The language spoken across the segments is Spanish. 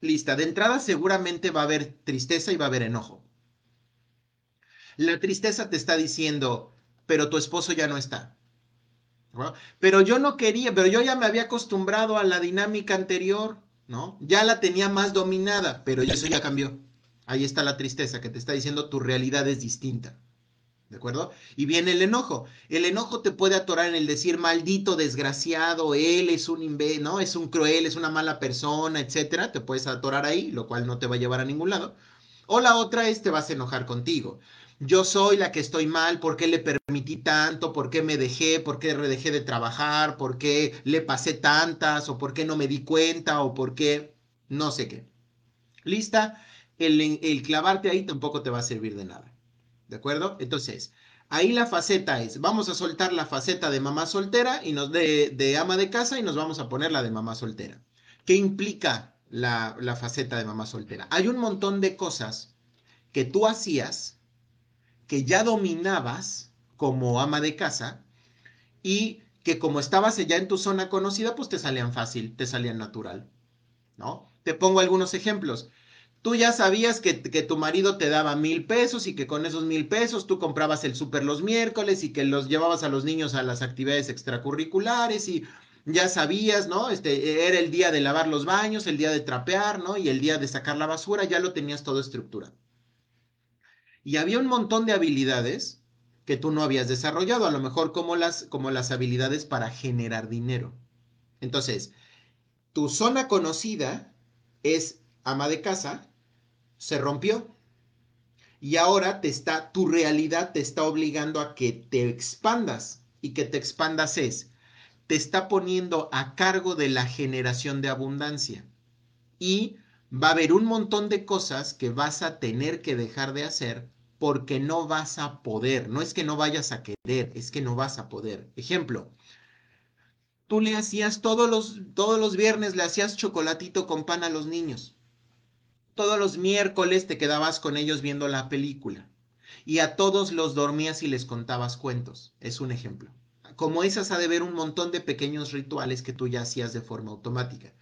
Lista. De entrada seguramente va a haber tristeza y va a haber enojo. La tristeza te está diciendo, pero tu esposo ya no está. Pero yo no quería, pero yo ya me había acostumbrado a la dinámica anterior, ¿no? Ya la tenía más dominada, pero eso ya cambió. Ahí está la tristeza que te está diciendo tu realidad es distinta. ¿De acuerdo? Y viene el enojo. El enojo te puede atorar en el decir maldito, desgraciado, él es un ¿no? Es un cruel, es una mala persona, etcétera. Te puedes atorar ahí, lo cual no te va a llevar a ningún lado. O la otra es te vas a enojar contigo yo soy la que estoy mal, ¿por qué le permití tanto? ¿Por qué me dejé? ¿Por qué dejé de trabajar? ¿Por qué le pasé tantas? ¿O por qué no me di cuenta? ¿O por qué no sé qué? ¿Lista? El, clavarte ahí tampoco te va a servir de nada. ¿De acuerdo? Entonces, ahí la faceta es, vamos a soltar la faceta de mamá soltera y nos de, de ama de casa y nos vamos a poner la de mamá soltera. ¿Qué implica la, la faceta de mamá soltera? Hay un montón de cosas que tú hacías que ya dominabas como ama de casa y que como estabas ya en tu zona conocida, pues te salían fácil, te salían natural, ¿no? Te pongo algunos ejemplos. Tú ya sabías que, que, tu marido te daba mil pesos y que con esos mil pesos tú comprabas el súper los miércoles y que los llevabas a los niños a las actividades extracurriculares y ya sabías, ¿no? Este, era el día de lavar los baños, el día de trapear, ¿no? Y el día de sacar la basura, ya lo tenías todo estructurado. Y había un montón de habilidades que tú no habías desarrollado, a lo mejor como las, como las habilidades para generar dinero. Entonces, tu zona conocida es ama de casa, se rompió. Y ahora te está, tu realidad te está obligando a que te expandas. Y que te expandas es, te está poniendo a cargo de la generación de abundancia. Y va a haber un montón de cosas que vas a tener que dejar de hacer porque no vas a poder. No es que no vayas a querer, es que no vas a poder. Ejemplo, tú le hacías todos los, todos los viernes, le hacías chocolatito con pan a los niños. Todos los miércoles te quedabas con ellos viendo la película. Y a todos los dormías y les contabas cuentos. Es un ejemplo. Como esas ha de ver un montón de pequeños rituales que tú ya hacías de forma automática.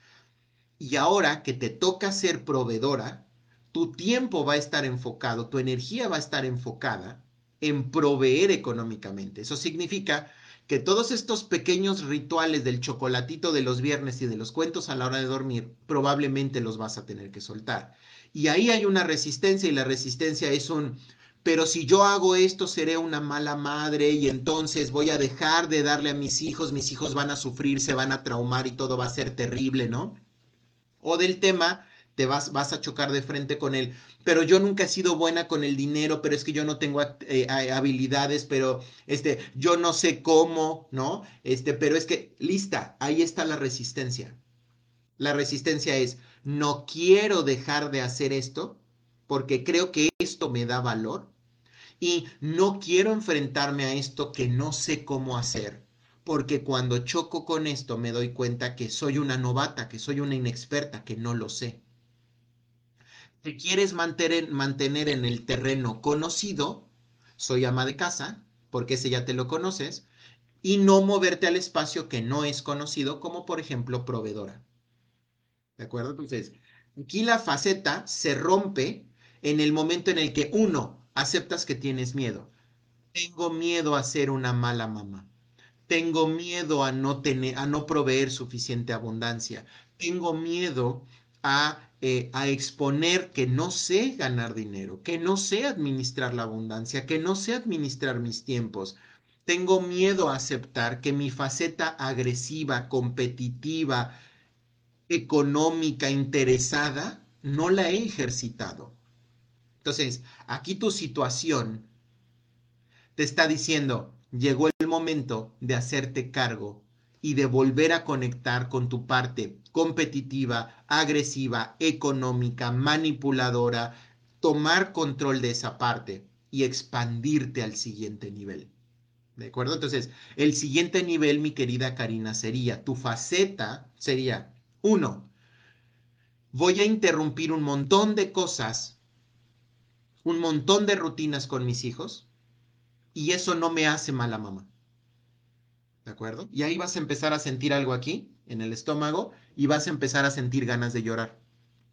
Y ahora que te toca ser proveedora, tu tiempo va a estar enfocado, tu energía va a estar enfocada en proveer económicamente. Eso significa que todos estos pequeños rituales del chocolatito de los viernes y de los cuentos a la hora de dormir, probablemente los vas a tener que soltar. Y ahí hay una resistencia y la resistencia es un, pero si yo hago esto seré una mala madre y entonces voy a dejar de darle a mis hijos, mis hijos van a sufrir, se van a traumar y todo va a ser terrible, ¿no? o del tema, te vas, vas a chocar de frente con él. Pero yo nunca he sido buena con el dinero, pero es que yo no tengo eh, habilidades, pero este, yo no sé cómo, ¿no? Este, pero es que, lista, ahí está la resistencia. La resistencia es, no quiero dejar de hacer esto porque creo que esto me da valor y no quiero enfrentarme a esto que no sé cómo hacer porque cuando choco con esto me doy cuenta que soy una novata, que soy una inexperta, que no lo sé. Te quieres mantener, en el terreno conocido, soy ama de casa, porque ese ya te lo conoces, y no moverte al espacio que no es conocido, como por ejemplo proveedora. ¿De acuerdo? Entonces, aquí la faceta se rompe en el momento en el que uno, aceptas que tienes miedo. Tengo miedo a ser una mala mamá. Tengo miedo a no tener, a no proveer suficiente abundancia. Tengo miedo a, eh, a exponer que no sé ganar dinero, que no sé administrar la abundancia, que no sé administrar mis tiempos. Tengo miedo a aceptar que mi faceta agresiva, competitiva, económica, interesada, no la he ejercitado. Entonces, aquí tu situación te está diciendo, llegó el momento de hacerte cargo y de volver a conectar con tu parte competitiva, agresiva, económica, manipuladora, tomar control de esa parte y expandirte al siguiente nivel. ¿De acuerdo? Entonces, el siguiente nivel, mi querida Karina, sería, tu faceta sería, uno, voy a interrumpir un montón de cosas, un montón de rutinas con mis hijos, y eso no me hace mala mamá. ¿De acuerdo? Y ahí vas a empezar a sentir algo aquí, en el estómago, y vas a empezar a sentir ganas de llorar.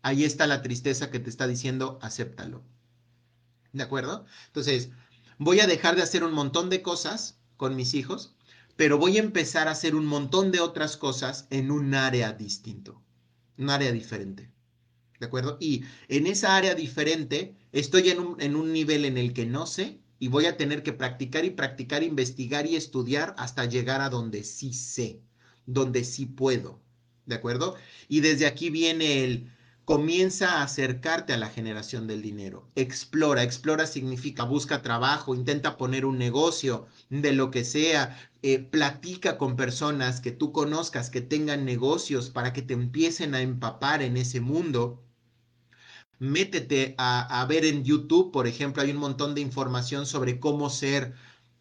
ahí está la tristeza que te está diciendo, acéptalo. ¿De acuerdo? Entonces, voy a dejar de hacer un montón de cosas con mis hijos, pero voy a empezar a hacer un montón de otras cosas en un área distinto, un área diferente. ¿De acuerdo? Y en esa área diferente estoy en un, en un nivel en el que no sé y voy a tener que practicar y practicar, investigar y estudiar hasta llegar a donde sí sé, donde sí puedo. ¿De acuerdo? Y desde aquí viene el comienza a acercarte a la generación del dinero. Explora, explora significa busca trabajo, intenta poner un negocio de lo que sea, eh, platica con personas que tú conozcas que tengan negocios para que te empiecen a empapar en ese mundo. Métete a, a ver en YouTube, por ejemplo, hay un montón de información sobre cómo ser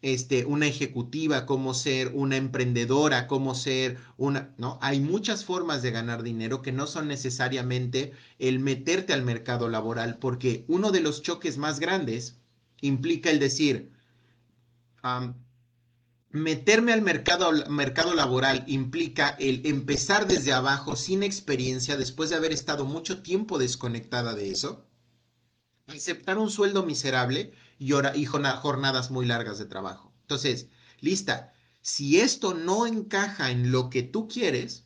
este, una ejecutiva, cómo ser una emprendedora, cómo ser una, ¿no? Hay muchas formas de ganar dinero que no son necesariamente el meterte al mercado laboral, porque uno de los choques más grandes implica el decir, meterme al mercado, mercado laboral implica el empezar desde abajo sin experiencia, después de haber estado mucho tiempo desconectada de eso, aceptar un sueldo miserable y, jornadas muy largas de trabajo. Entonces, lista, si esto no encaja en lo que tú quieres,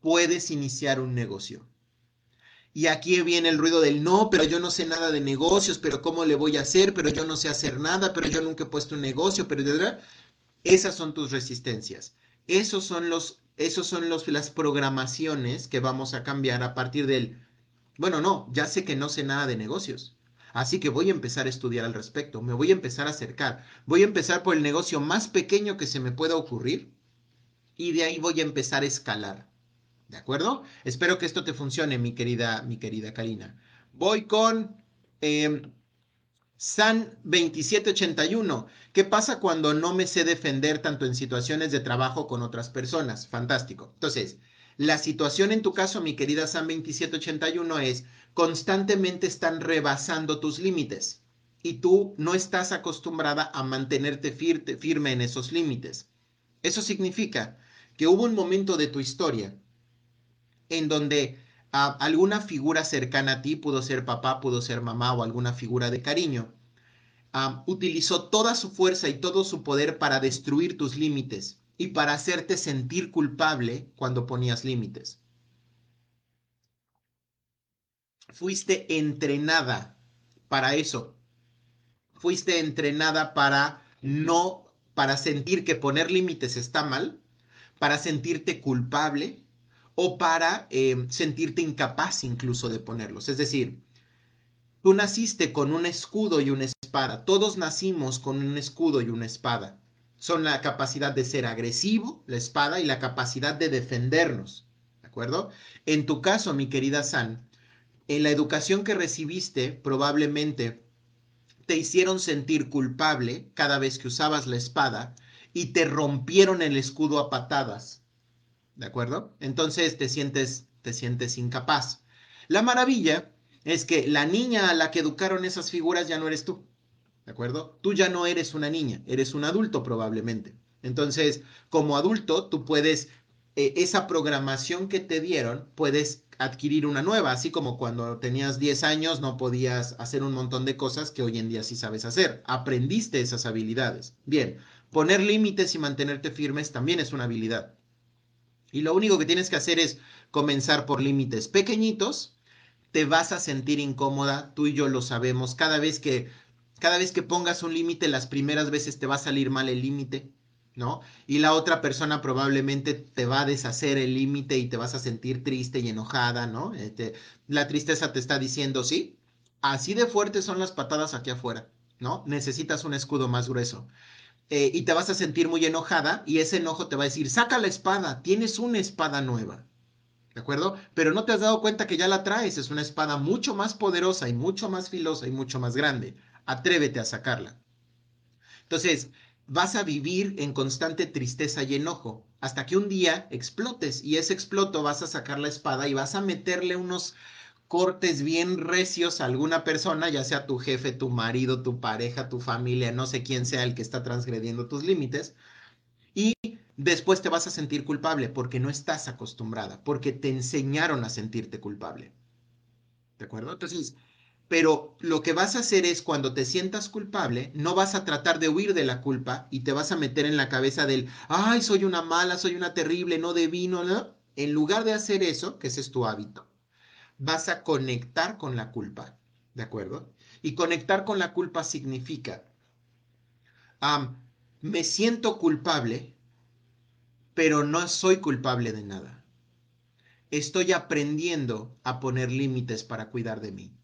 puedes iniciar un negocio. Y aquí viene el ruido del no, pero yo no sé nada de negocios, pero ¿cómo le voy a hacer? Pero yo no sé hacer nada, pero yo nunca he puesto un negocio, pero esas son tus resistencias. Esos son los esos son los, las programaciones que vamos a cambiar a partir del, bueno, no, ya sé que no sé nada de negocios. Así que voy a empezar a estudiar al respecto, me voy a empezar a acercar, voy a empezar por el negocio más pequeño que se me pueda ocurrir y de ahí voy a empezar a escalar. ¿De acuerdo? Espero que esto te funcione, mi querida, mi querida Karina. Voy con em, San 2781. ¿Qué pasa cuando no me sé defender tanto en situaciones de trabajo con otras personas? Fantástico. Entonces, la situación en tu caso, mi querida San 2781, es constantemente están rebasando tus límites y tú no estás acostumbrada a mantenerte firme en esos límites. Eso significa que hubo un momento de tu historia en donde ah, alguna figura cercana a ti, pudo ser papá, pudo ser mamá o alguna figura de cariño, ah, utilizó toda su fuerza y todo su poder para destruir tus límites y para hacerte sentir culpable cuando ponías límites. Fuiste entrenada para eso. Fuiste entrenada para no, para sentir que poner límites está mal, para sentirte culpable o para eh, sentirte incapaz incluso de ponerlos. Es decir, tú naciste con un escudo y una espada. Todos nacimos con un escudo y una espada. Son la capacidad de ser agresivo, la espada, y la capacidad de defendernos. ¿De acuerdo? En tu caso, mi querida San, en la educación que recibiste probablemente te hicieron sentir culpable cada vez que usabas la espada y te rompieron el escudo a patadas. ¿De acuerdo? Entonces te sientes, te sientes incapaz. La maravilla es que la niña a la que educaron esas figuras ya no eres tú. ¿De acuerdo? Tú ya no eres una niña, eres un adulto probablemente. Entonces, como adulto, tú puedes, eh, esa programación que te dieron, puedes adquirir una nueva, así como cuando tenías 10 años no podías hacer un montón de cosas que hoy en día sí sabes hacer. Aprendiste esas habilidades. Bien, poner límites y mantenerte firmes también es una habilidad. Y lo único que tienes que hacer es comenzar por límites pequeñitos. Te vas a sentir incómoda, tú y yo lo sabemos. Cada vez que cada vez que pongas un límite, las primeras veces te va a salir mal el límite. ¿No? Y la otra persona probablemente te va a deshacer el límite y te vas a sentir triste y enojada, ¿no? Este, la tristeza te está diciendo, sí, así de fuertes son las patadas aquí afuera, ¿no? Necesitas un escudo más grueso. Eh, y te vas a sentir muy enojada y ese enojo te va a decir, saca la espada, tienes una espada nueva. ¿De acuerdo? Pero no te has dado cuenta que ya la traes, es una espada mucho más poderosa y mucho más filosa y mucho más grande. Atrévete a sacarla. Entonces, vas a vivir en constante tristeza y enojo, hasta que un día explotes y ese exploto vas a sacar la espada y vas a meterle unos cortes bien recios a alguna persona, ya sea tu jefe, tu marido, tu pareja, tu familia, no sé quién sea el que está transgrediendo tus límites, y después te vas a sentir culpable porque no estás acostumbrada, porque te enseñaron a sentirte culpable. ¿De acuerdo? Entonces, pero lo que vas a hacer es cuando te sientas culpable, no vas a tratar de huir de la culpa y te vas a meter en la cabeza del, ay, soy una mala, soy una terrible, no debí, no, no. En lugar de hacer eso, que ese es tu hábito, vas a conectar con la culpa, ¿de acuerdo? Y conectar con la culpa significa, me siento culpable, pero no soy culpable de nada. Estoy aprendiendo a poner límites para cuidar de mí.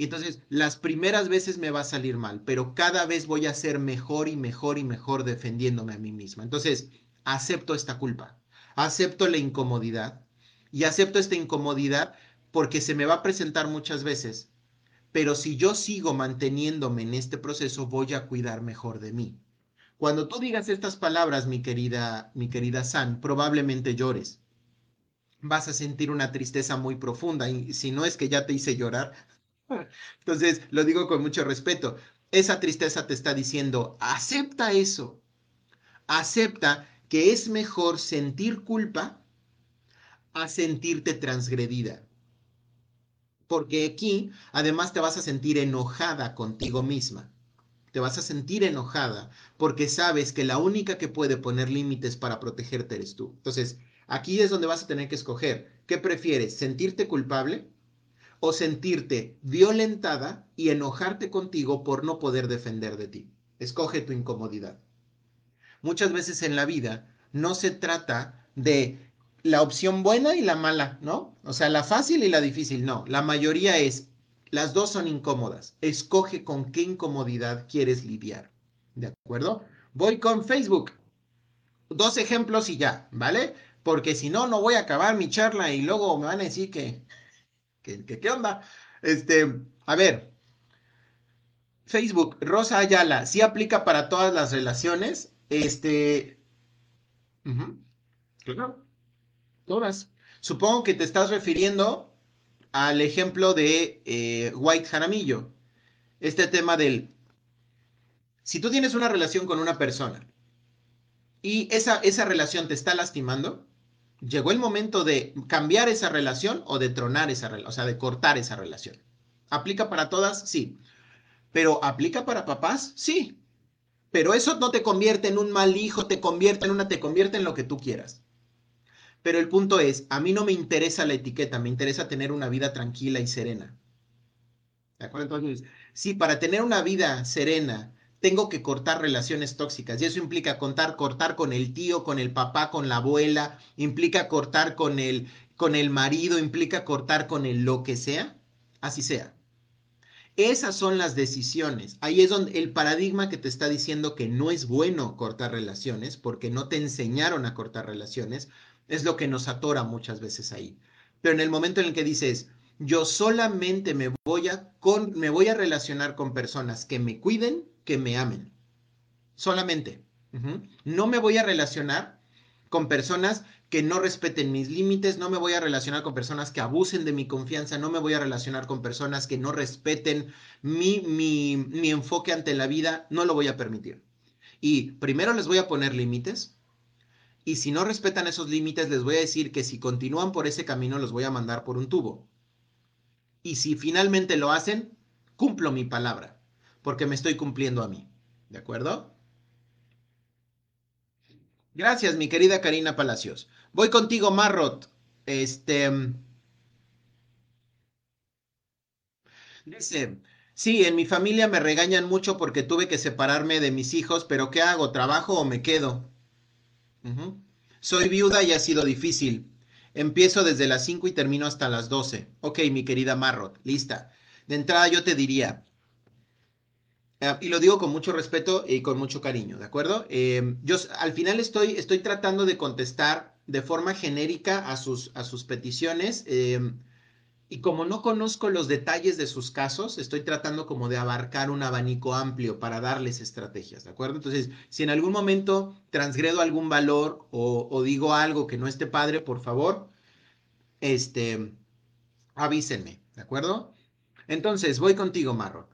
Y entonces, las primeras veces me va a salir mal, pero cada vez voy a ser mejor y mejor y mejor defendiéndome a mí misma. Entonces, acepto esta culpa, acepto la incomodidad y acepto esta incomodidad porque se me va a presentar muchas veces. Pero si yo sigo manteniéndome en este proceso, voy a cuidar mejor de mí. Cuando tú digas estas palabras, mi querida, mi querida San, probablemente llores. Vas a sentir una tristeza muy profunda y si no es que ya te hice llorar, entonces, lo digo con mucho respeto. Esa tristeza te está diciendo, acepta eso. Acepta que es mejor sentir culpa a sentirte transgredida. Porque aquí, además, te vas a sentir enojada contigo misma. Te vas a sentir enojada porque sabes que la única que puede poner límites para protegerte eres tú. Entonces, aquí es donde vas a tener que escoger. ¿Qué prefieres? ¿Sentirte culpable? O sentirte violentada y enojarte contigo por no poder defender de ti. Escoge tu incomodidad. Muchas veces en la vida no se trata de la opción buena y la mala, ¿no? O sea, la fácil y la difícil, no. La mayoría es, las dos son incómodas. Escoge con qué incomodidad quieres lidiar. ¿De acuerdo? Voy con Facebook. Dos ejemplos y ya, ¿vale? Porque si no, no voy a acabar mi charla y luego me van a decir que ¿Qué, onda? Este, a ver, Facebook, Rosa Ayala, ¿sí aplica para todas las relaciones? Este, claro, todas. Supongo que te estás refiriendo al ejemplo de eh, White Jaramillo. Este tema del, si tú tienes una relación con una persona y esa, esa relación te está lastimando, llegó el momento de cambiar esa relación o de tronar esa relación, o sea, de cortar esa relación. ¿Aplica para todas? Sí. ¿Pero aplica para papás? Sí. Pero eso no te convierte en un mal hijo, te convierte en una, te convierte en lo que tú quieras. Pero el punto es, a mí no me interesa la etiqueta, me interesa tener una vida tranquila y serena. ¿De sí, para tener una vida serena, tengo que cortar relaciones tóxicas y eso implica contar, cortar con el tío, con el papá, con la abuela, implica cortar con el, con el marido, implica cortar con el lo que sea, así sea. Esas son las decisiones. Ahí es donde el paradigma que te está diciendo que no es bueno cortar relaciones porque no te enseñaron a cortar relaciones, es lo que nos atora muchas veces ahí. Pero en el momento en el que dices, yo solamente me voy a, con, me voy a relacionar con personas que me cuiden, que me amen. Solamente. No me voy a relacionar con personas que no respeten mis límites, no me voy a relacionar con personas que abusen de mi confianza, no me voy a relacionar con personas que no respeten mi, mi, mi enfoque ante la vida, no lo voy a permitir. Y primero les voy a poner límites, y si no respetan esos límites, les voy a decir que si continúan por ese camino, los voy a mandar por un tubo. Y si finalmente lo hacen, cumplo mi palabra porque me estoy cumpliendo a mí. ¿De acuerdo? Gracias, mi querida Karina Palacios. Voy contigo, Marrot. Este. Dice, sí, en mi familia me regañan mucho porque tuve que separarme de mis hijos, pero ¿qué hago? ¿Trabajo o me quedo? Soy viuda y ha sido difícil. Empiezo desde las 5 y termino hasta las 12. Ok, mi querida Marrot, lista. De entrada yo te diría, Ah, y lo digo con mucho respeto y con mucho cariño, ¿de acuerdo? Em, yo al final estoy, estoy tratando de contestar de forma genérica a sus, a sus peticiones. Em, y como no conozco los detalles de sus casos, estoy tratando como de abarcar un abanico amplio para darles estrategias, ¿de acuerdo? Entonces, si en algún momento transgredo algún valor o, digo algo que no esté padre, por favor, este, avísenme, ¿de acuerdo? Entonces, voy contigo, Marro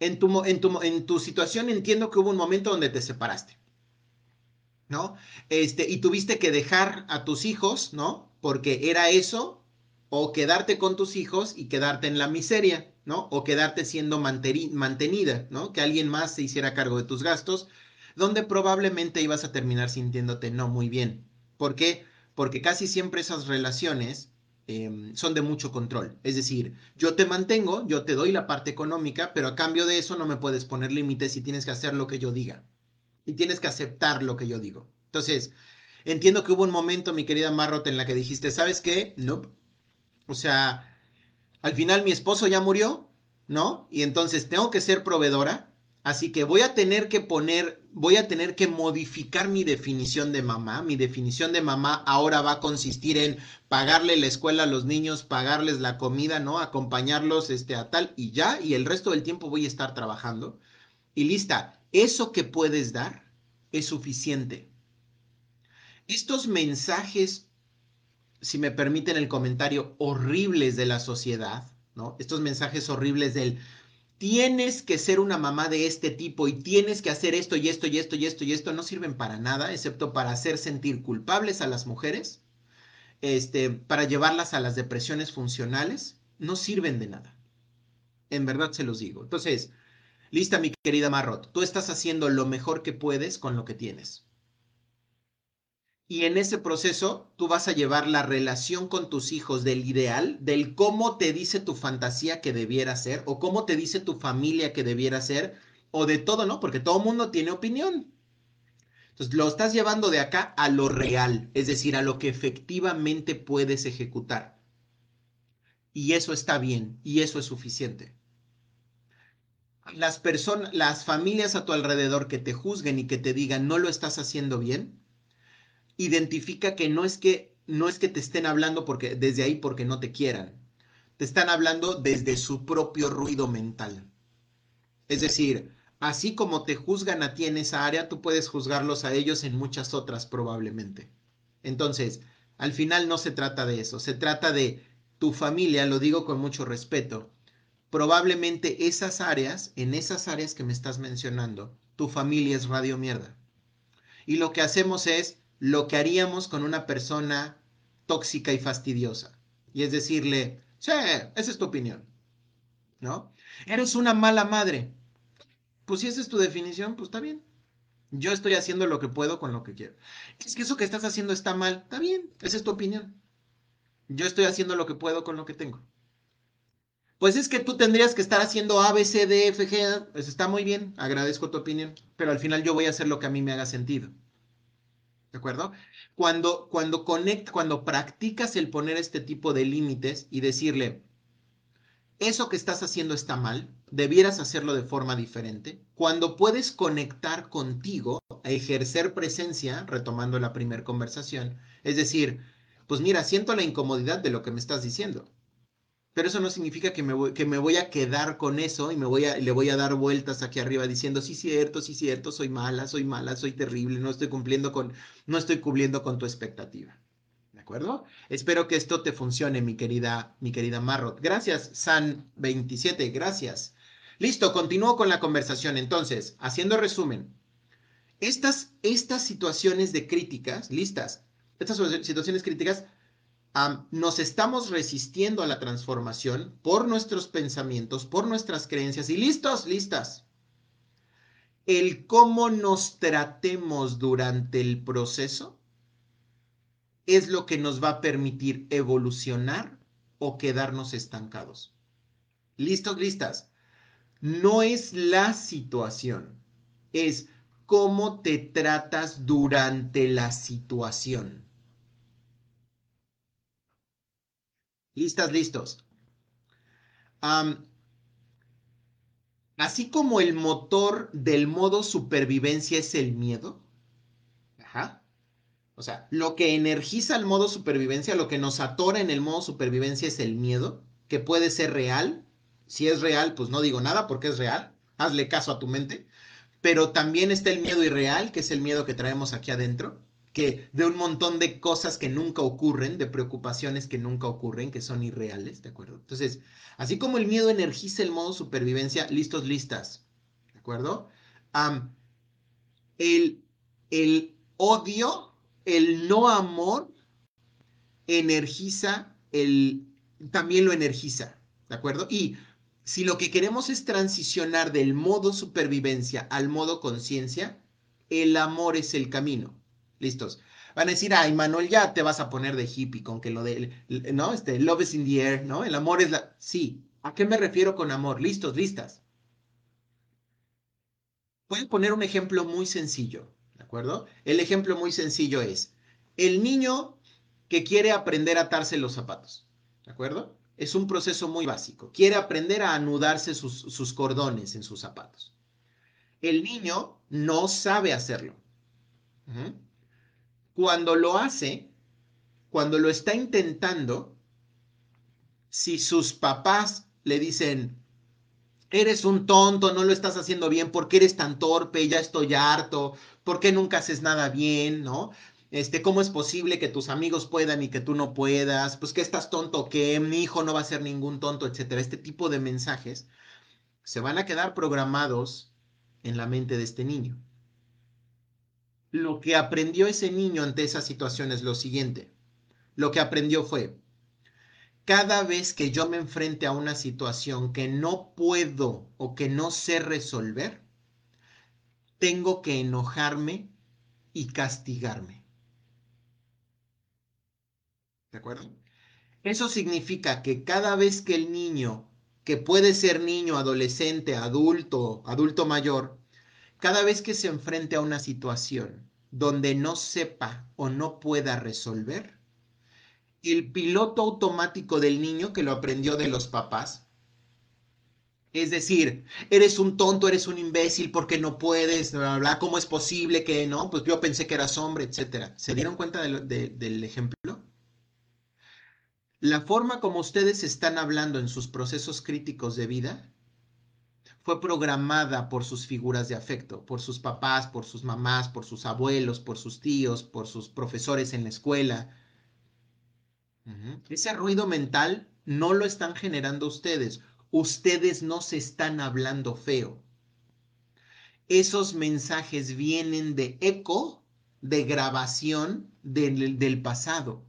en tu, en, tu, en tu situación entiendo que hubo un momento donde te separaste, ¿no? Este, y tuviste que dejar a tus hijos, ¿no? Porque era eso o quedarte con tus hijos y quedarte en la miseria, ¿no? O quedarte siendo mantenida, ¿no? Que alguien más se hiciera cargo de tus gastos, donde probablemente ibas a terminar sintiéndote no muy bien. ¿Por qué? Porque casi siempre esas relaciones em, son de mucho control. Es decir, yo te mantengo, yo te doy la parte económica, pero a cambio de eso no me puedes poner límites y tienes que hacer lo que yo diga. Y tienes que aceptar lo que yo digo. Entonces, entiendo que hubo un momento, mi querida Marrot, en la que dijiste, ¿sabes qué? No, o sea, al final mi esposo ya murió, ¿no? Y entonces tengo que ser proveedora, así que voy a tener que poner, voy a tener que modificar mi definición de mamá. Mi definición de mamá ahora va a consistir en pagarle la escuela a los niños, pagarles la comida, ¿no? Acompañarlos este, a tal y ya, y el resto del tiempo voy a estar trabajando. Y lista, eso que puedes dar es suficiente. Estos mensajes si me permiten el comentario, horribles de la sociedad, ¿no? Estos mensajes horribles del tienes que ser una mamá de este tipo y tienes que hacer esto y esto y esto y esto y esto no sirven para nada, excepto para hacer sentir culpables a las mujeres, este, para llevarlas a las depresiones funcionales, no sirven de nada. En verdad se los digo. Entonces, lista mi querida Marrot, tú estás haciendo lo mejor que puedes con lo que tienes. Y en ese proceso tú vas a llevar la relación con tus hijos del ideal, del cómo te dice tu fantasía que debiera ser, o cómo te dice tu familia que debiera ser, o de todo, ¿no? Porque todo mundo tiene opinión. Entonces lo estás llevando de acá a lo real, es decir, a lo que efectivamente puedes ejecutar. Y eso está bien, y eso es suficiente. Las personas, las familias a tu alrededor que te juzguen y que te digan no lo estás haciendo bien, identifica que no es que no es que te estén hablando porque desde ahí porque no te quieran. Te están hablando desde su propio ruido mental. Es decir, así como te juzgan a ti en esa área, tú puedes juzgarlos a ellos en muchas otras probablemente. Entonces, al final no se trata de eso, se trata de tu familia, lo digo con mucho respeto. Probablemente esas áreas, en esas áreas que me estás mencionando, tu familia es radio mierda. Y lo que hacemos es lo que haríamos con una persona tóxica y fastidiosa. Y es decirle, sí, esa es tu opinión. ¿No? Eres una mala madre. Pues si esa es tu definición, pues está bien. Yo estoy haciendo lo que puedo con lo que quiero. Es que eso que estás haciendo está mal. Está bien, esa es tu opinión. Yo estoy haciendo lo que puedo con lo que tengo. Pues es que tú tendrías que estar haciendo A, B, C, D, F, G. Pues está muy bien, agradezco tu opinión. Pero al final yo voy a hacer lo que a mí me haga sentido. ¿De acuerdo? Cuando, cuando cuando practicas el poner este tipo de límites y decirle, eso que estás haciendo está mal, debieras hacerlo de forma diferente. Cuando puedes conectar contigo, ejercer presencia, retomando la primera conversación, es decir, pues mira, siento la incomodidad de lo que me estás diciendo pero eso no significa que me, voy, que me voy a quedar con eso y me voy a, le voy a dar vueltas aquí arriba diciendo, sí, cierto, sí, cierto, soy mala, soy mala, soy terrible, no estoy cumpliendo con, no estoy cumpliendo con tu expectativa. ¿De acuerdo? Espero que esto te funcione, mi querida, mi querida Marrot. Gracias, San27, gracias. Listo, continúo con la conversación. Entonces, haciendo resumen, estas, estas situaciones de críticas, listas, estas situaciones críticas nos estamos resistiendo a la transformación por nuestros pensamientos, por nuestras creencias y listos, listas. El cómo nos tratemos durante el proceso es lo que nos va a permitir evolucionar o quedarnos estancados. ¿Listos, listas? No es la situación, es cómo te tratas durante la situación. Listas, listos. así como el motor del modo supervivencia es el miedo. O sea, lo que energiza el modo supervivencia, lo que nos atora en el modo supervivencia es el miedo, que puede ser real. Si es real, pues no digo nada porque es real. Hazle caso a tu mente. Pero también está el miedo irreal, que es el miedo que traemos aquí adentro de un montón de cosas que nunca ocurren, de preocupaciones que nunca ocurren, que son irreales, ¿de acuerdo? Entonces, así como el miedo energiza el modo supervivencia, listos, listas, ¿de acuerdo? el, el odio, el no amor, energiza el también lo energiza, ¿de acuerdo? Y si lo que queremos es transicionar del modo supervivencia al modo conciencia, el amor es el camino. ¿Listos? Van a decir, ay, Manuel, ya te vas a poner de hippie con que lo de, ¿no? Este, love is in the air, ¿no? El amor es la... Sí, ¿a qué me refiero con amor? ¿Listos? ¿Listas? Voy a poner un ejemplo muy sencillo, ¿de acuerdo? El ejemplo muy sencillo es el niño que quiere aprender a atarse los zapatos, ¿de acuerdo? Es un proceso muy básico. Quiere aprender a anudarse sus, cordones en sus zapatos. El niño no sabe hacerlo. Cuando lo hace, cuando lo está intentando, si sus papás le dicen, eres un tonto, no lo estás haciendo bien, ¿por qué eres tan torpe? Ya estoy harto, ¿por qué nunca haces nada bien? ¿No? Este, ¿cómo es posible que tus amigos puedan y que tú no puedas? Pues que estás tonto, que mi hijo no va a ser ningún tonto, etcétera. Este tipo de mensajes se van a quedar programados en la mente de este niño. Lo que aprendió ese niño ante esa situación es lo siguiente. Lo que aprendió fue, cada vez que yo me enfrente a una situación que no puedo o que no sé resolver, tengo que enojarme y castigarme. ¿De acuerdo? Eso significa que cada vez que el niño, que puede ser niño, adolescente, adulto, adulto mayor, cada vez que se enfrente a una situación donde no sepa o no pueda resolver, el piloto automático del niño que lo aprendió de los papás. Es decir, eres un tonto, eres un imbécil porque no puedes, bla, bla, ¿cómo es posible que no? Pues yo pensé que eras hombre, etcétera. ¿Se dieron cuenta del ejemplo? La forma como ustedes están hablando en sus procesos críticos de vida fue programada por sus figuras de afecto, por sus papás, por sus mamás, por sus abuelos, por sus tíos, por sus profesores en la escuela, ese ruido mental no lo están generando ustedes. Ustedes no se están hablando feo. Esos mensajes vienen de eco, de grabación del, pasado.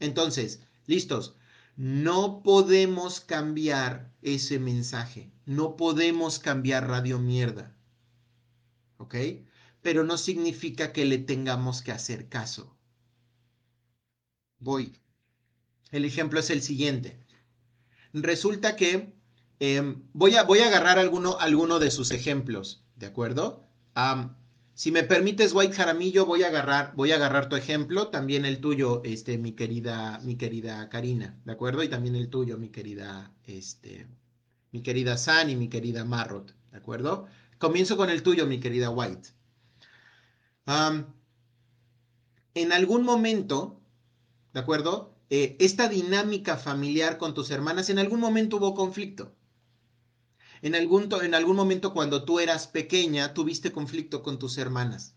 Entonces, listos. No podemos cambiar ese mensaje. No podemos cambiar radio mierda. ¿Ok? Pero no significa que le tengamos que hacer caso. Voy. El ejemplo es el siguiente. Resulta que em, voy, a, voy, a, agarrar alguno, alguno, de sus ejemplos, ¿de acuerdo? si me permites, White Jaramillo, voy a agarrar, voy a agarrar tu ejemplo, también el tuyo, este, mi querida, mi querida Karina, ¿de acuerdo? Y también el tuyo, mi querida, este, mi querida San y mi querida Marrot, ¿de acuerdo? Comienzo con el tuyo, mi querida White. en algún momento, ¿de acuerdo? Eh, esta dinámica familiar con tus hermanas, en algún momento hubo conflicto. En algún, en algún momento cuando tú eras pequeña, tuviste conflicto con tus hermanas.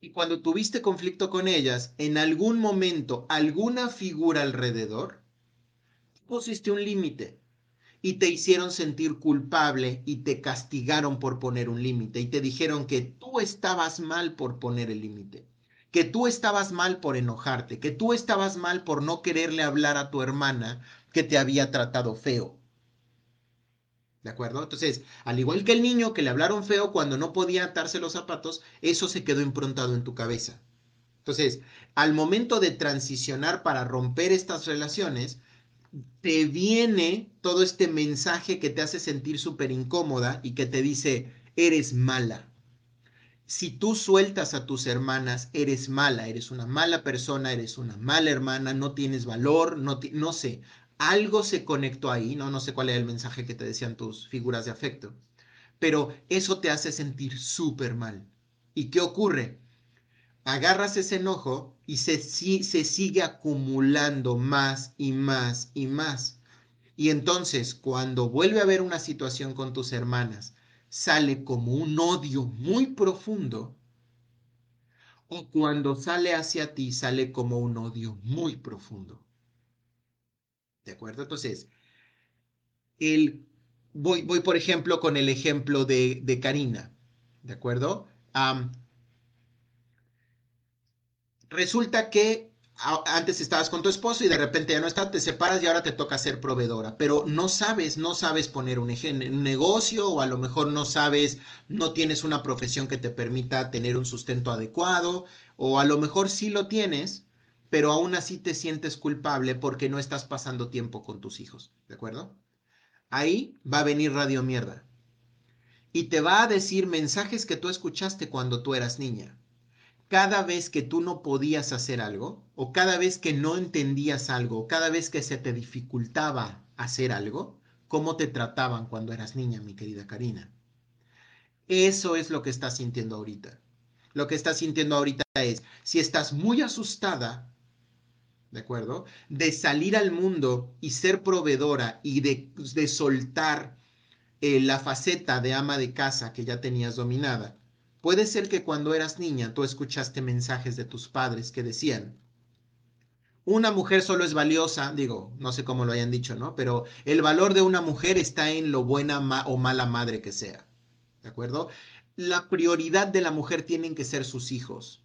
Y cuando tuviste conflicto con ellas, en algún momento, alguna figura alrededor, pusiste un límite y te hicieron sentir culpable y te castigaron por poner un límite y te dijeron que tú estabas mal por poner el límite que tú estabas mal por enojarte, que tú estabas mal por no quererle hablar a tu hermana que te había tratado feo. ¿De acuerdo? Entonces, al igual que el niño que le hablaron feo cuando no podía atarse los zapatos, eso se quedó improntado en tu cabeza. Entonces, al momento de transicionar para romper estas relaciones, te viene todo este mensaje que te hace sentir súper incómoda y que te dice, eres mala, si tú sueltas a tus hermanas, eres mala, eres una mala persona, eres una mala hermana, no tienes valor, no, no sé, algo se conectó ahí, ¿no? no sé cuál era el mensaje que te decían tus figuras de afecto, pero eso te hace sentir súper mal. ¿Y qué ocurre? Agarras ese enojo y se, se sigue acumulando más y más y más. Y entonces, cuando vuelve a haber una situación con tus hermanas, sale como un odio muy profundo o cuando sale hacia ti sale como un odio muy profundo. ¿De acuerdo? Entonces, el, voy, voy por ejemplo con el ejemplo de, de Karina. ¿De acuerdo? Resulta que antes estabas con tu esposo y de repente ya no estás, te separas y ahora te toca ser proveedora, pero no sabes, no sabes poner un, un, negocio o a lo mejor no sabes, no tienes una profesión que te permita tener un sustento adecuado o a lo mejor sí lo tienes, pero aún así te sientes culpable porque no estás pasando tiempo con tus hijos, ¿de acuerdo? Ahí va a venir Radio Mierda. Y te va a decir mensajes que tú escuchaste cuando tú eras niña cada vez que tú no podías hacer algo, o cada vez que no entendías algo, o cada vez que se te dificultaba hacer algo, cómo te trataban cuando eras niña, mi querida Karina. Eso es lo que estás sintiendo ahorita. Lo que estás sintiendo ahorita es, si estás muy asustada, ¿de acuerdo? De salir al mundo y ser proveedora y de, de soltar eh, la faceta de ama de casa que ya tenías dominada, Puede ser que cuando eras niña tú escuchaste mensajes de tus padres que decían, una mujer solo es valiosa, digo, no sé cómo lo hayan dicho, ¿no? Pero el valor de una mujer está en lo buena o mala madre que sea, ¿de acuerdo? La prioridad de la mujer tienen que ser sus hijos.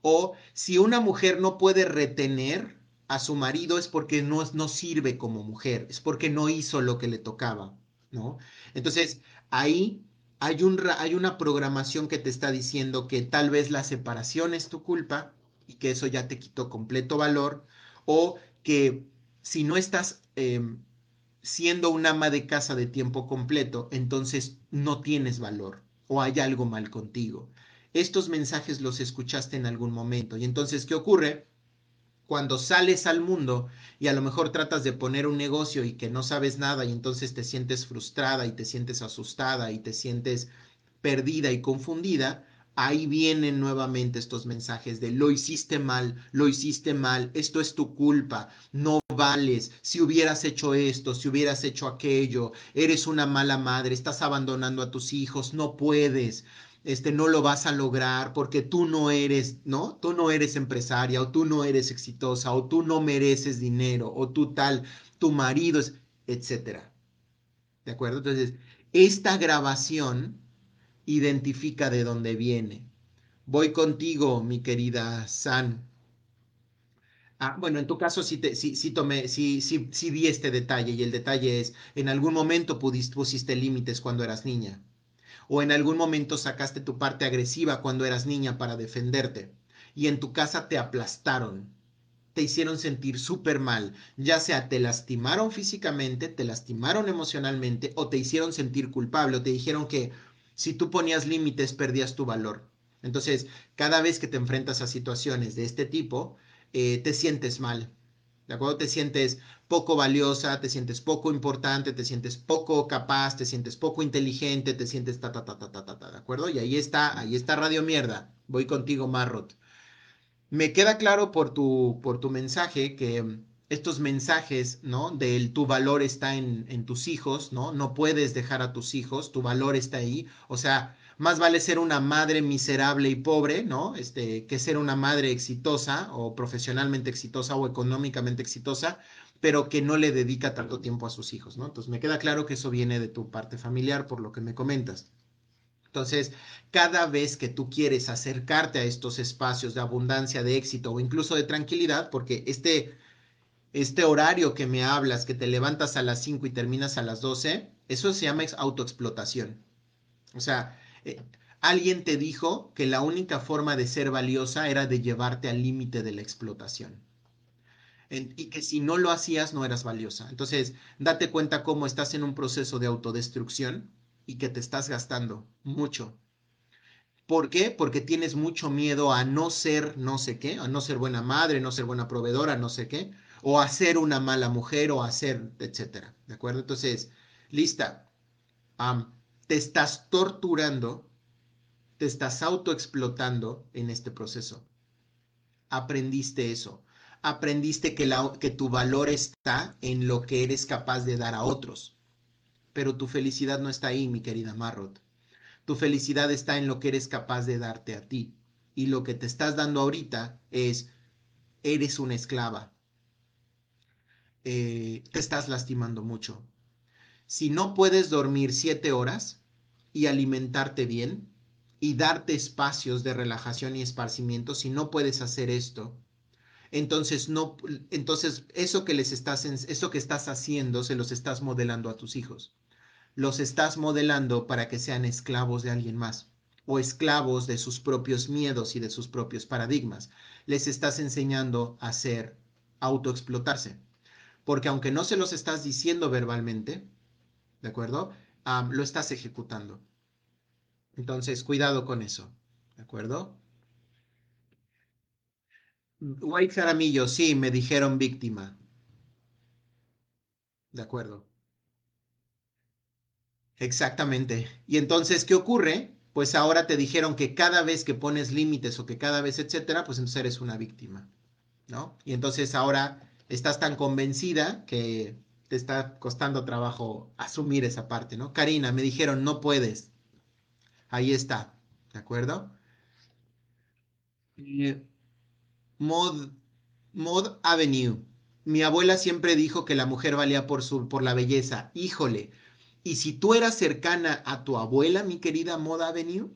O si una mujer no puede retener a su marido es porque no, no sirve como mujer, es porque no hizo lo que le tocaba, ¿no? Entonces, ahí hay, hay una programación que te está diciendo que tal vez la separación es tu culpa y que eso ya te quitó completo valor, o que si no estás em, siendo un ama de casa de tiempo completo, entonces no tienes valor o hay algo mal contigo. Estos mensajes los escuchaste en algún momento y entonces, ¿qué ocurre? Cuando sales al mundo y a lo mejor tratas de poner un negocio y que no sabes nada y entonces te sientes frustrada y te sientes asustada y te sientes perdida y confundida, ahí vienen nuevamente estos mensajes de lo hiciste mal, lo hiciste mal, esto es tu culpa, no vales, si hubieras hecho esto, si hubieras hecho aquello, eres una mala madre, estás abandonando a tus hijos, no puedes este, no lo vas a lograr porque tú no eres, ¿no? Tú no eres empresaria o tú no eres exitosa o tú no mereces dinero o tú tal, tu marido es, etcétera. ¿De acuerdo? Entonces, esta grabación identifica de dónde viene. Voy contigo, mi querida San. Ah, bueno, en tu caso sí, te, sí, tomé, sí, sí, sí di este detalle y el detalle es, en algún momento pudiste, pusiste límites cuando eras niña o en algún momento sacaste tu parte agresiva cuando eras niña para defenderte y en tu casa te aplastaron, te hicieron sentir súper mal, ya sea te lastimaron físicamente, te lastimaron emocionalmente o te hicieron sentir culpable o te dijeron que si tú ponías límites perdías tu valor. Entonces, cada vez que te enfrentas a situaciones de este tipo, eh, te sientes mal, ¿De acuerdo? Te sientes poco valiosa, te sientes poco importante, te sientes poco capaz, te sientes poco inteligente, te sientes ta, ta, ta, ta, ta, ta, ¿de acuerdo? Y ahí está, ahí está Radio Mierda. Voy contigo, Marrot. Me queda claro por tu, por tu mensaje que estos mensajes, ¿no? Del tu valor está en, en tus hijos, ¿no? No puedes dejar a tus hijos, tu valor está ahí. O sea, más vale ser una madre miserable y pobre, ¿no? Este, que ser una madre exitosa o profesionalmente exitosa o económicamente exitosa, pero que no le dedica tanto tiempo a sus hijos, ¿no? Entonces me queda claro que eso viene de tu parte familiar por lo que me comentas. Entonces, cada vez que tú quieres acercarte a estos espacios de abundancia, de éxito o incluso de tranquilidad, porque este, este horario que me hablas, que te levantas a las 5 y terminas a las 12, eso se llama autoexplotación. O sea, eh, alguien te dijo que la única forma de ser valiosa era de llevarte al límite de la explotación. y que si no lo hacías no eras valiosa. Entonces, date cuenta cómo estás en un proceso de autodestrucción y que te estás gastando mucho. ¿Por qué? Porque tienes mucho miedo a no ser no sé qué, a no ser buena madre, no ser buena proveedora, no sé qué, o a ser una mala mujer o a ser, etcétera. ¿De acuerdo? Entonces, lista te estás torturando, te estás autoexplotando en este proceso. Aprendiste eso. Aprendiste que, que tu valor está en lo que eres capaz de dar a otros. Pero tu felicidad no está ahí, mi querida Marrot. Tu felicidad está en lo que eres capaz de darte a ti. Y lo que te estás dando ahorita es, eres una esclava. Eh, te estás lastimando mucho si no puedes dormir siete horas y alimentarte bien y darte espacios de relajación y esparcimiento, si no puedes hacer esto, entonces no, entonces eso que les estás, eso que estás haciendo se los estás modelando a tus hijos. Los estás modelando para que sean esclavos de alguien más o esclavos de sus propios miedos y de sus propios paradigmas. Les estás enseñando a ser autoexplotarse. Porque aunque no se los estás diciendo verbalmente, ¿de acuerdo? lo estás ejecutando. Entonces, cuidado con eso, ¿de acuerdo? White Jaramillo, sí, me dijeron víctima. De acuerdo. Exactamente. Y entonces, ¿qué ocurre? Pues ahora te dijeron que cada vez que pones límites o que cada vez, etcétera, pues entonces eres una víctima, ¿no? Y entonces ahora estás tan convencida que te está costando trabajo asumir esa parte, ¿no? Karina, me dijeron, no puedes. Ahí está, ¿de acuerdo? Eh, Mod, Mod Avenue. Mi abuela siempre dijo que la mujer valía por, su, por la belleza. Híjole, y si tú eras cercana a tu abuela, mi querida Mod Avenue,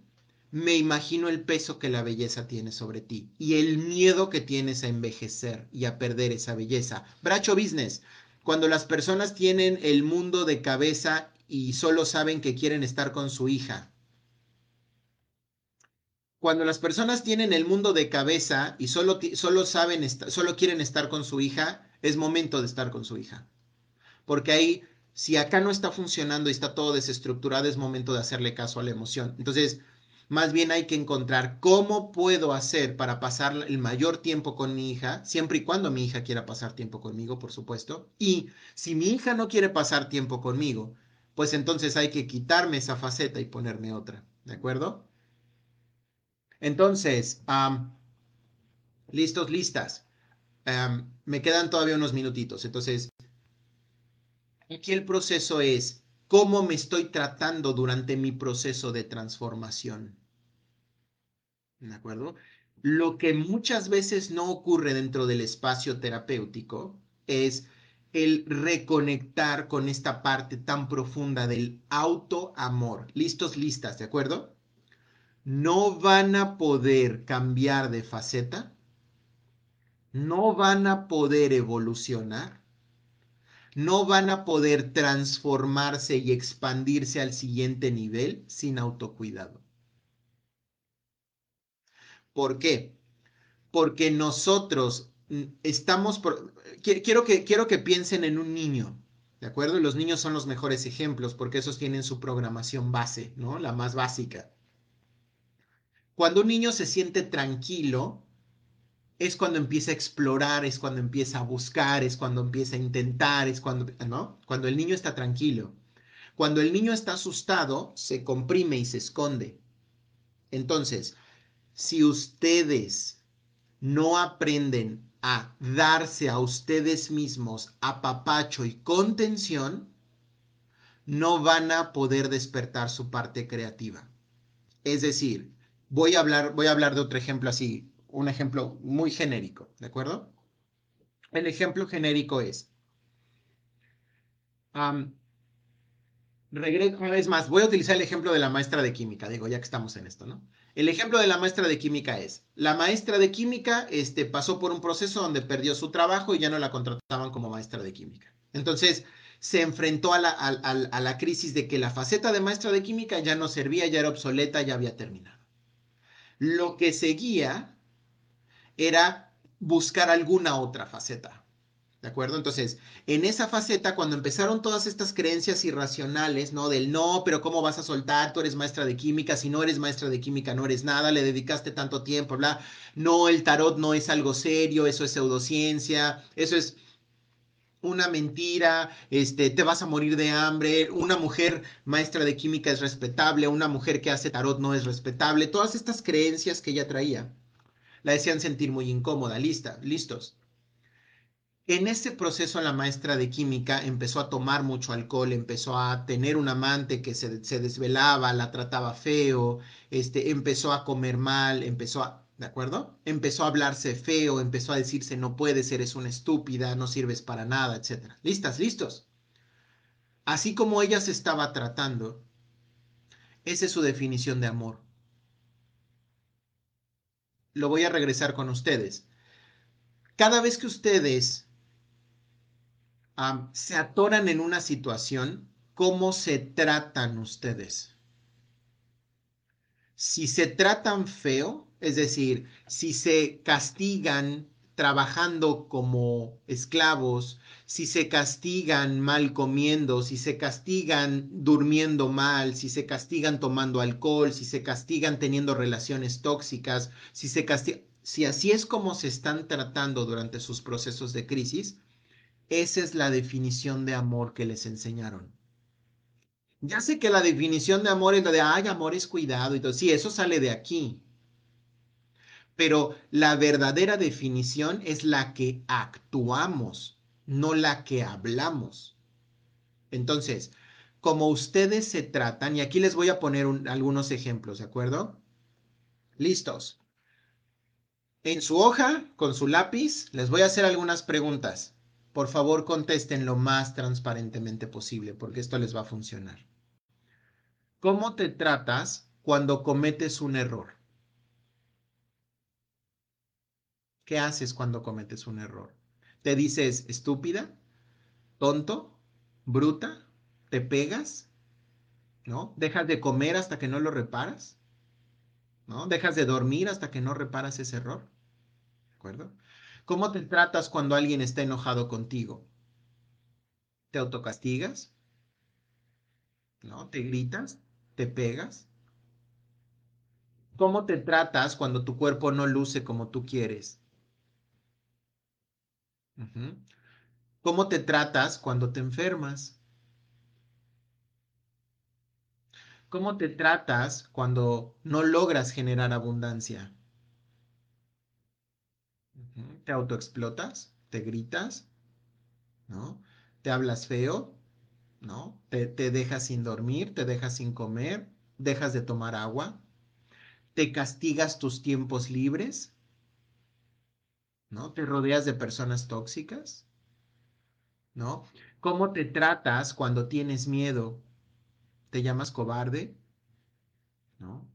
me imagino el peso que la belleza tiene sobre ti y el miedo que tienes a envejecer y a perder esa belleza. Bracho Business, cuando las personas tienen el mundo de cabeza y solo saben que quieren estar con su hija, cuando las personas tienen el mundo de cabeza y solo, solo saben, solo quieren estar con su hija, es momento de estar con su hija. Porque ahí, si acá no está funcionando y está todo desestructurado, es momento de hacerle caso a la emoción. Entonces, más bien hay que encontrar cómo puedo hacer para pasar el mayor tiempo con mi hija, siempre y cuando mi hija quiera pasar tiempo conmigo, por supuesto. Y si mi hija no quiere pasar tiempo conmigo, pues entonces hay que quitarme esa faceta y ponerme otra. ¿De acuerdo? Entonces, listos, listas. me quedan todavía unos minutitos. Entonces, aquí el proceso es cómo me estoy tratando durante mi proceso de transformación. ¿De acuerdo? Lo que muchas veces no ocurre dentro del espacio terapéutico es el reconectar con esta parte tan profunda del autoamor. Listos, listas, ¿de acuerdo? no van a poder cambiar de faceta, no van a poder evolucionar, no van a poder transformarse y expandirse al siguiente nivel sin autocuidado. ¿Por qué? Porque nosotros mm, estamos, quiero, que, quiero que piensen en un niño, ¿de acuerdo? Los niños son los mejores ejemplos porque esos tienen su programación base, ¿no? La más básica. Cuando un niño se siente tranquilo, es cuando empieza a explorar, es cuando empieza a buscar, es cuando empieza a intentar, es cuando, ¿no? Cuando el niño está tranquilo. Cuando el niño está asustado, se comprime y se esconde. Entonces, si ustedes no aprenden a darse a ustedes mismos apapacho y contención, no van a poder despertar su parte creativa. Es decir, Voy a hablar, voy a hablar de otro ejemplo así, un ejemplo muy genérico, ¿de acuerdo? El ejemplo genérico es, um, una vez más, voy a utilizar el ejemplo de la maestra de química, digo, ya que estamos en esto, ¿no? El ejemplo de la maestra de química es, la maestra de química este, pasó por un proceso donde perdió su trabajo y ya no la contrataban como maestra de química. Entonces, se enfrentó a la, a la crisis de que la faceta de maestra de química ya no servía, ya era obsoleta, ya había terminado. Lo que seguía era buscar alguna otra faceta. ¿De acuerdo? Entonces, en esa faceta, cuando empezaron todas estas creencias irracionales, ¿no? Del no, pero ¿cómo vas a soltar? Tú eres maestra de química, si no eres maestra de química no eres nada, le dedicaste tanto tiempo, bla. No, el tarot no es algo serio, eso es pseudociencia, eso es una mentira, este, te vas a morir de hambre, una mujer maestra de química es respetable, una mujer que hace tarot no es respetable, todas estas creencias que ella traía la decían sentir muy incómoda, lista, listos. En ese proceso la maestra de química empezó a tomar mucho alcohol, empezó a tener un amante que se, se desvelaba, la trataba feo, este, empezó a comer mal, empezó a ¿De acuerdo? Empezó a hablarse feo, empezó a decirse no puedes, eres una estúpida, no sirves para nada, etc. ¿Listas? ¿Listos? Así como ella se estaba tratando, esa es su definición de amor. Lo voy a regresar con ustedes. cada vez que ustedes se atoran en una situación, ¿cómo se tratan ustedes? Si se tratan feo, es decir, si se castigan trabajando como esclavos, si se castigan mal comiendo, si se castigan durmiendo mal, si se castigan tomando alcohol, si se castigan teniendo relaciones tóxicas, si se castigan, si así es como se están tratando durante sus procesos de crisis, esa es la definición de amor que les enseñaron. Ya sé que la definición de amor es la de, ay, amor es cuidado y todo. Sí, eso sale de aquí. Pero la verdadera definición es la que actuamos, no la que hablamos. Entonces, como ustedes se tratan, y aquí les voy a poner algunos ejemplos, ¿de acuerdo? Listos. En su hoja, con su lápiz, les voy a hacer algunas preguntas. Por favor, contesten lo más transparentemente posible, porque esto les va a funcionar. ¿Cómo te tratas cuando cometes un error? ¿Qué haces cuando cometes un error? ¿Te dices estúpida? ¿Tonto? ¿Bruta? ¿Te pegas? ¿No? ¿Dejas de comer hasta que no lo reparas? ¿No? ¿Dejas de dormir hasta que no reparas ese error? ¿De acuerdo? ¿Cómo te tratas cuando alguien está enojado contigo? ¿Te autocastigas? ¿No? ¿Te gritas? ¿Te pegas? ¿Cómo te tratas cuando tu cuerpo no luce como tú quieres? ¿Cómo te tratas cuando te enfermas? ¿Cómo te tratas cuando no logras generar abundancia? ¿Te autoexplotas? ¿Te gritas? ¿No? ¿Te hablas feo? ¿No? ¿Te, ¿Te dejas sin dormir? ¿Te dejas sin comer? ¿Dejas de tomar agua? ¿Te castigas tus tiempos libres? ¿No? ¿Te rodeas de personas tóxicas? ¿No? ¿Cómo te tratas cuando tienes miedo? ¿Te llamas cobarde? ¿No?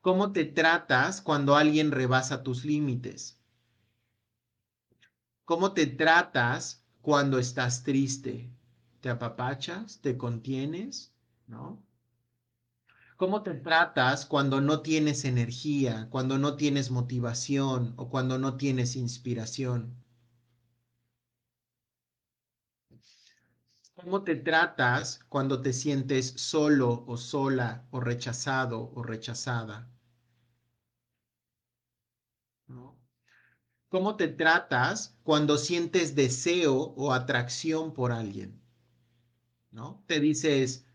¿Cómo te tratas cuando alguien rebasa tus límites? ¿Cómo te tratas cuando estás triste? ¿Te apapachas? ¿Te contienes? ¿No? ¿Cómo te tratas cuando no tienes energía, cuando no tienes motivación o cuando no tienes inspiración? ¿Cómo te tratas cuando te sientes solo o sola o rechazado o rechazada? ¿Cómo te tratas cuando sientes deseo o atracción por alguien? ¿No? Te dices,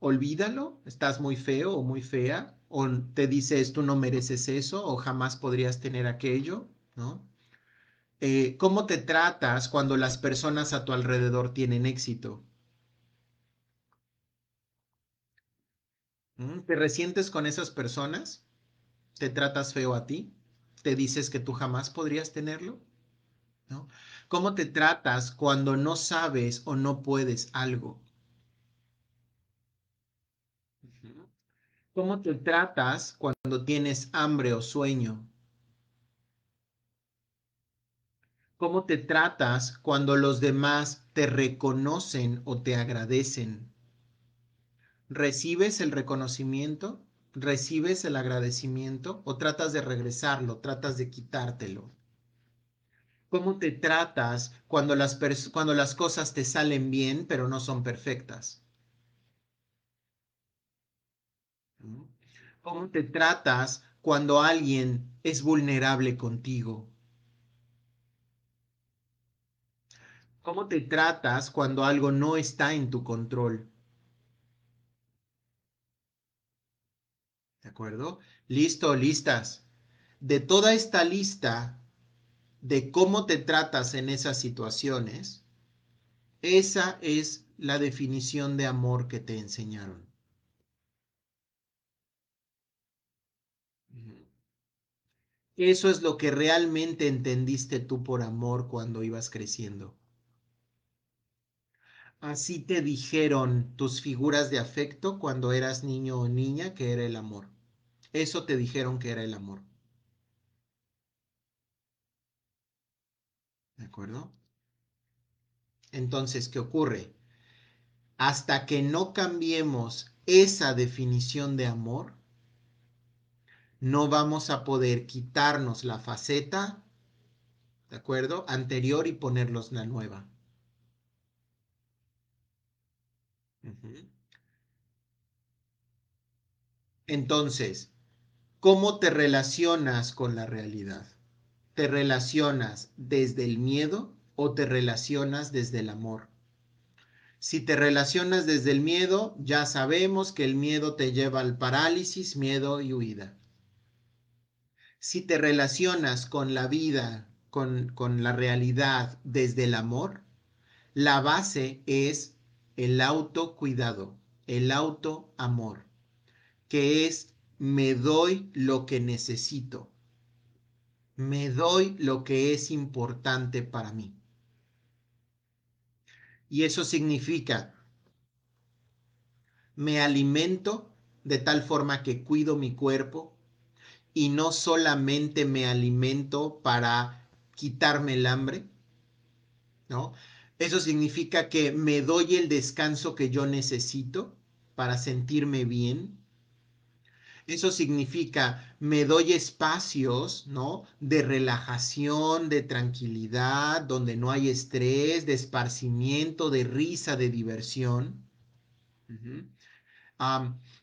olvídalo, estás muy feo o muy fea, o te dices, tú no mereces eso o jamás podrías tener aquello, ¿no? Eh, ¿Cómo te tratas cuando las personas a tu alrededor tienen éxito? ¿Mm? ¿Te resientes con esas personas? ¿Te tratas feo a ti? te dices que tú jamás podrías tenerlo? ¿No? ¿Cómo te tratas cuando no sabes o no puedes algo? ¿Cómo te tratas cuando tienes hambre o sueño? ¿Cómo te tratas cuando los demás te reconocen o te agradecen? ¿Recibes el reconocimiento? recibes el agradecimiento o tratas de regresarlo, tratas de quitártelo? ¿Cómo te tratas cuando las, cuando las cosas te salen bien pero no son perfectas? ¿Cómo te tratas cuando alguien es vulnerable contigo? ¿Cómo te tratas cuando algo no está en tu control? ¿De acuerdo? Listo, listas. De toda esta lista de cómo te tratas en esas situaciones, esa es la definición de amor que te enseñaron. Eso es lo que realmente entendiste tú por amor cuando ibas creciendo. Así te dijeron tus figuras de afecto cuando eras niño o niña que era el amor. Eso te dijeron que era el amor. ¿De acuerdo? Entonces, ¿qué ocurre? Hasta que no cambiemos esa definición de amor, no vamos a poder quitarnos la faceta, ¿de acuerdo? Anterior y ponerlos la nueva. Entonces, ¿cómo te relacionas con la realidad? ¿Te relacionas desde el miedo o te relacionas desde el amor? Si te relacionas desde el miedo, ya sabemos que el miedo te lleva al parálisis, miedo y huida. Si te relacionas con la vida, con, con la realidad desde el amor, la base es el autocuidado, el autoamor, que es me doy lo que necesito, me doy lo que es importante para mí. Y eso significa, me alimento de tal forma que cuido mi cuerpo y no solamente me alimento para quitarme el hambre, ¿no? Eso significa que me doy el descanso que yo necesito para sentirme bien. Eso significa me doy espacios, ¿no? De relajación, de tranquilidad, donde no hay estrés, de esparcimiento, de risa, de diversión.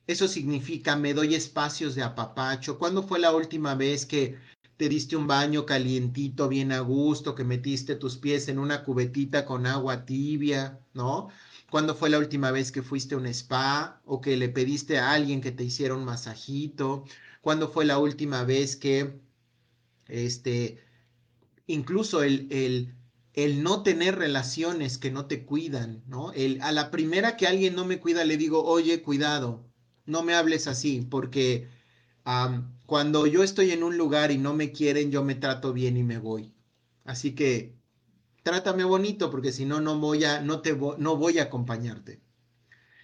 Eso significa me doy espacios de apapacho. ¿Cuándo fue la última vez que te diste un baño calientito, bien a gusto, que metiste tus pies en una cubetita con agua tibia, ¿no? ¿Cuándo fue la última vez que fuiste a un spa o que le pediste a alguien que te hiciera un masajito? ¿Cuándo fue la última vez que, este, incluso el, el, el no tener relaciones que no te cuidan, ¿no? El, a la primera que alguien no me cuida le digo, oye, cuidado, no me hables así, porque cuando yo estoy en un lugar y no me quieren, yo me trato bien y me voy. Así que trátame bonito porque si no no voy a no te no voy a acompañarte.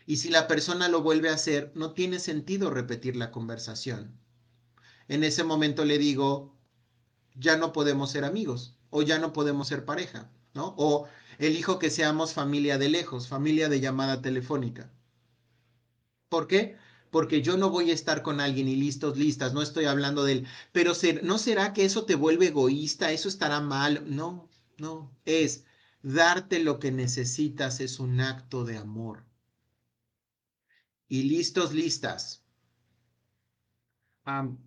Y si la persona lo vuelve a hacer, no tiene sentido repetir la conversación. En ese momento le digo, ya no podemos ser amigos o ya no podemos ser pareja, ¿no? O elijo que seamos familia de lejos, familia de llamada telefónica. ¿Por qué? Porque yo no voy a estar con alguien y listos, listas, no estoy hablando de él, pero ¿no será que eso te vuelve egoísta? ¿Eso estará mal? No, no, es darte lo que necesitas, es un acto de amor. Y listos, listas.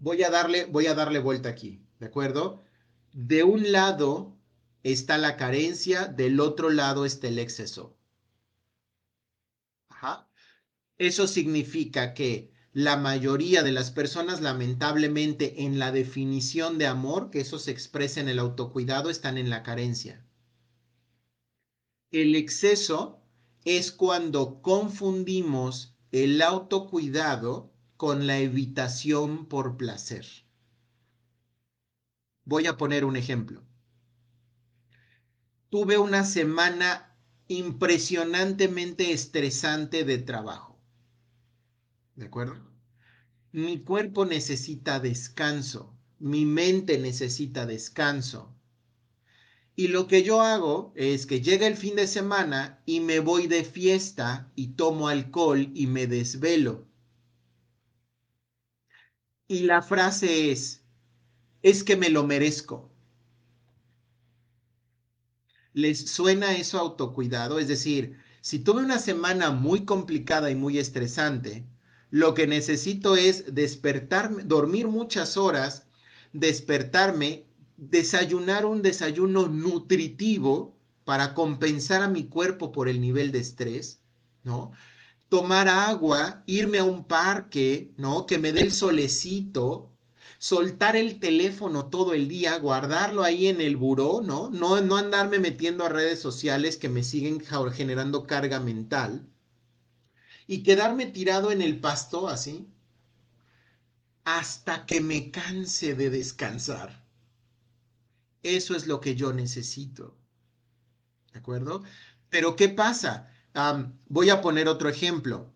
voy, a darle, voy a darle vuelta aquí, ¿de acuerdo? De un lado está la carencia, del otro lado está el exceso. Eso significa que la mayoría de las personas, lamentablemente, en la definición de amor, que eso se expresa en el autocuidado, están en la carencia. El exceso es cuando confundimos el autocuidado con la evitación por placer. Voy a poner un ejemplo. Tuve una semana impresionantemente estresante de trabajo ¿De acuerdo? Mi cuerpo necesita descanso, mi mente necesita descanso. Y lo que yo hago es que llega el fin de semana y me voy de fiesta y tomo alcohol y me desvelo. Y la frase es, es que me lo merezco. ¿Les suena eso autocuidado? Es decir, si tuve una semana muy complicada y muy estresante, lo que necesito es despertarme, dormir muchas horas, despertarme, desayunar un desayuno nutritivo para compensar a mi cuerpo por el nivel de estrés, ¿no? Tomar agua, irme a un parque, ¿no? Que me dé el solecito, soltar el teléfono todo el día, guardarlo ahí en el buró, ¿no? No, no andarme metiendo a redes sociales que me siguen generando carga mental y quedarme tirado en el pasto así hasta que me canse de descansar. Eso es lo que yo necesito. ¿De acuerdo? Pero ¿qué pasa? voy a poner otro ejemplo.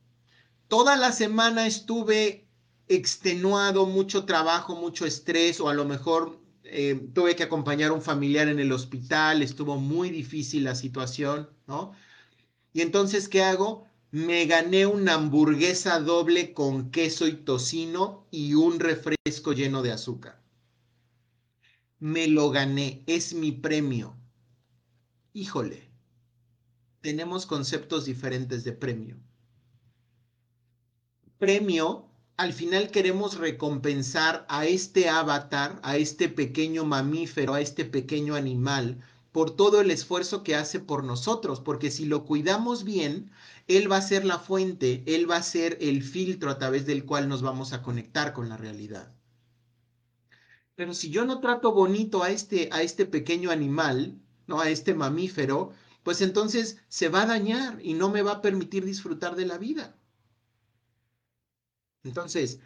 Toda la semana estuve extenuado, mucho trabajo, mucho estrés o a lo mejor eh, tuve que acompañar a un familiar en el hospital, estuvo muy difícil la situación, ¿no? Y entonces, ¿qué hago? Me gané una hamburguesa doble con queso y tocino y un refresco lleno de azúcar. Me lo gané, es mi premio. Híjole, tenemos conceptos diferentes de premio. Premio al final queremos recompensar a este avatar, a este pequeño mamífero, a este pequeño animal, por todo el esfuerzo que hace por nosotros, porque si lo cuidamos bien, él va a ser la fuente, él va a ser el filtro a través del cual nos vamos a conectar con la realidad. Pero si yo no trato bonito a este, a este pequeño animal, ¿no? A este mamífero, pues entonces se va a dañar y no me va a permitir disfrutar de la vida. Entonces,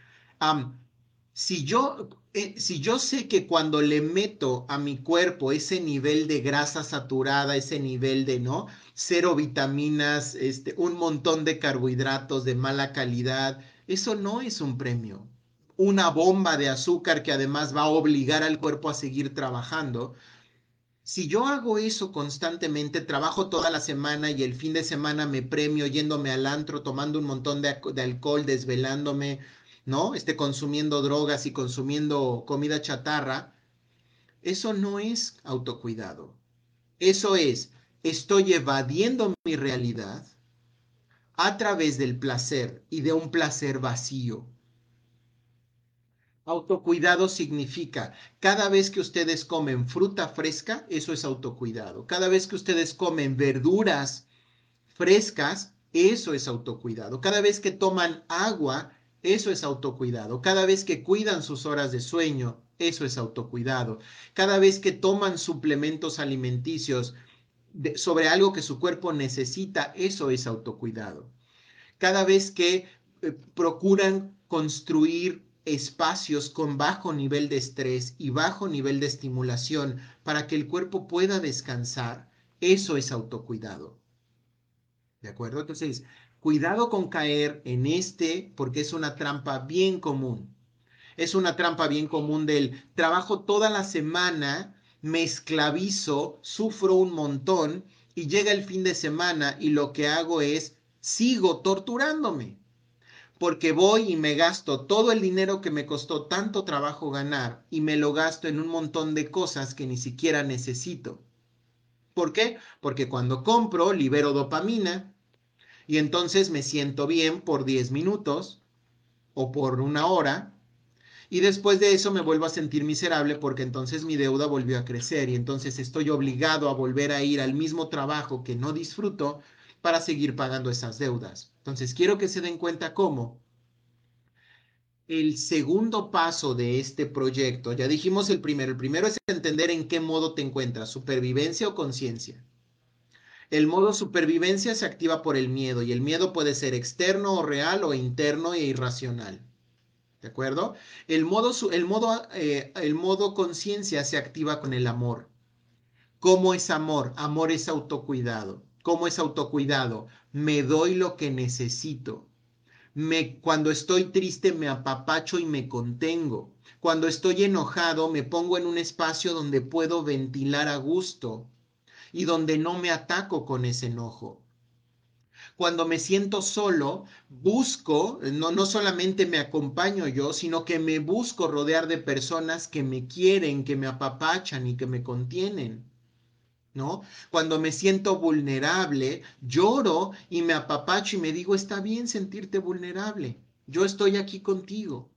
si, yo, eh, si yo sé que cuando le meto a mi cuerpo ese nivel de grasa saturada, ese nivel de, ¿no? Cero vitaminas, este, un montón de carbohidratos de mala calidad, eso no es un premio. Una bomba de azúcar que además va a obligar al cuerpo a seguir trabajando, si yo hago eso constantemente, trabajo toda la semana y el fin de semana me premio yéndome al antro, tomando un montón de, alcohol, desvelándome, ¿no? Esté consumiendo drogas y consumiendo comida chatarra, eso no es autocuidado. Eso es, estoy evadiendo mi realidad a través del placer y de un placer vacío. Autocuidado significa, cada vez que ustedes comen fruta fresca, eso es autocuidado. Cada vez que ustedes comen verduras frescas, eso es autocuidado. Cada vez que toman agua, eso es autocuidado. Cada vez que cuidan sus horas de sueño, eso es autocuidado. Cada vez que toman suplementos alimenticios sobre algo que su cuerpo necesita, eso es autocuidado. Cada vez que eh, procuran construir espacios con bajo nivel de estrés y bajo nivel de estimulación para que el cuerpo pueda descansar, eso es autocuidado. ¿De acuerdo? Entonces, cuidado con caer en este porque es una trampa bien común. Es una trampa bien común del trabajo toda la semana, me esclavizo, sufro un montón y llega el fin de semana y lo que hago es sigo torturándome porque voy y me gasto todo el dinero que me costó tanto trabajo ganar y me lo gasto en un montón de cosas que ni siquiera necesito. ¿Por qué? Porque cuando compro libero dopamina y entonces me siento bien por 10 minutos o por una hora y después de eso me vuelvo a sentir miserable porque entonces mi deuda volvió a crecer y entonces estoy obligado a volver a ir al mismo trabajo que no disfruto para seguir pagando esas deudas. Entonces, quiero que se den cuenta cómo el segundo paso de este proyecto, ya dijimos el primero, el primero es entender en qué modo te encuentras, supervivencia o conciencia. El modo supervivencia se activa por el miedo y el miedo puede ser externo o real o interno e irracional. ¿De acuerdo? El modo, el modo, eh, modo conciencia se activa con el amor. ¿Cómo es amor? Amor es autocuidado. ¿Cómo es autocuidado? Me doy lo que necesito. Me, cuando estoy triste me apapacho y me contengo. Cuando estoy enojado me pongo en un espacio donde puedo ventilar a gusto y donde no me ataco con ese enojo. Cuando me siento solo, busco, no, no solamente me acompaño yo, sino que me busco rodear de personas que me quieren, que me apapachan y que me contienen. ¿no? Cuando me siento vulnerable, lloro y me apapacho y me digo, está bien sentirte vulnerable, yo estoy aquí contigo.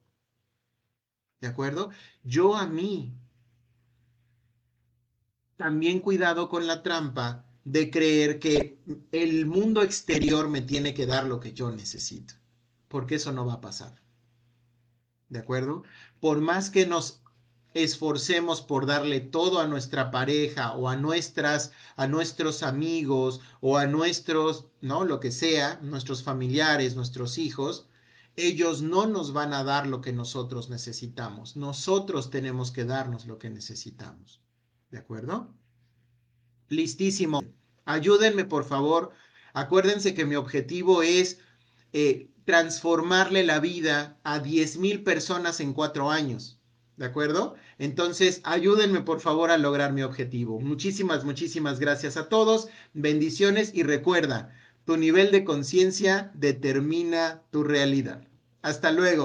¿De acuerdo? Yo a mí. También cuidado con la trampa de creer que el mundo exterior me tiene que dar lo que yo necesito, porque eso no va a pasar. ¿De acuerdo? Por más que nos esforcemos por darle todo a nuestra pareja o a nuestras a nuestros amigos o a nuestros, ¿no? lo que sea, nuestros familiares, nuestros hijos, ellos no nos van a dar lo que nosotros necesitamos. Nosotros tenemos que darnos lo que necesitamos. ¿De acuerdo? Listísimo. Ayúdenme, por favor. Acuérdense que mi objetivo es eh, transformarle la vida a 10 mil personas en cuatro años. ¿De acuerdo? Entonces, ayúdenme por favor a lograr mi objetivo. Muchísimas, muchísimas gracias a todos. Bendiciones y recuerda, tu nivel de conciencia determina tu realidad. Hasta luego.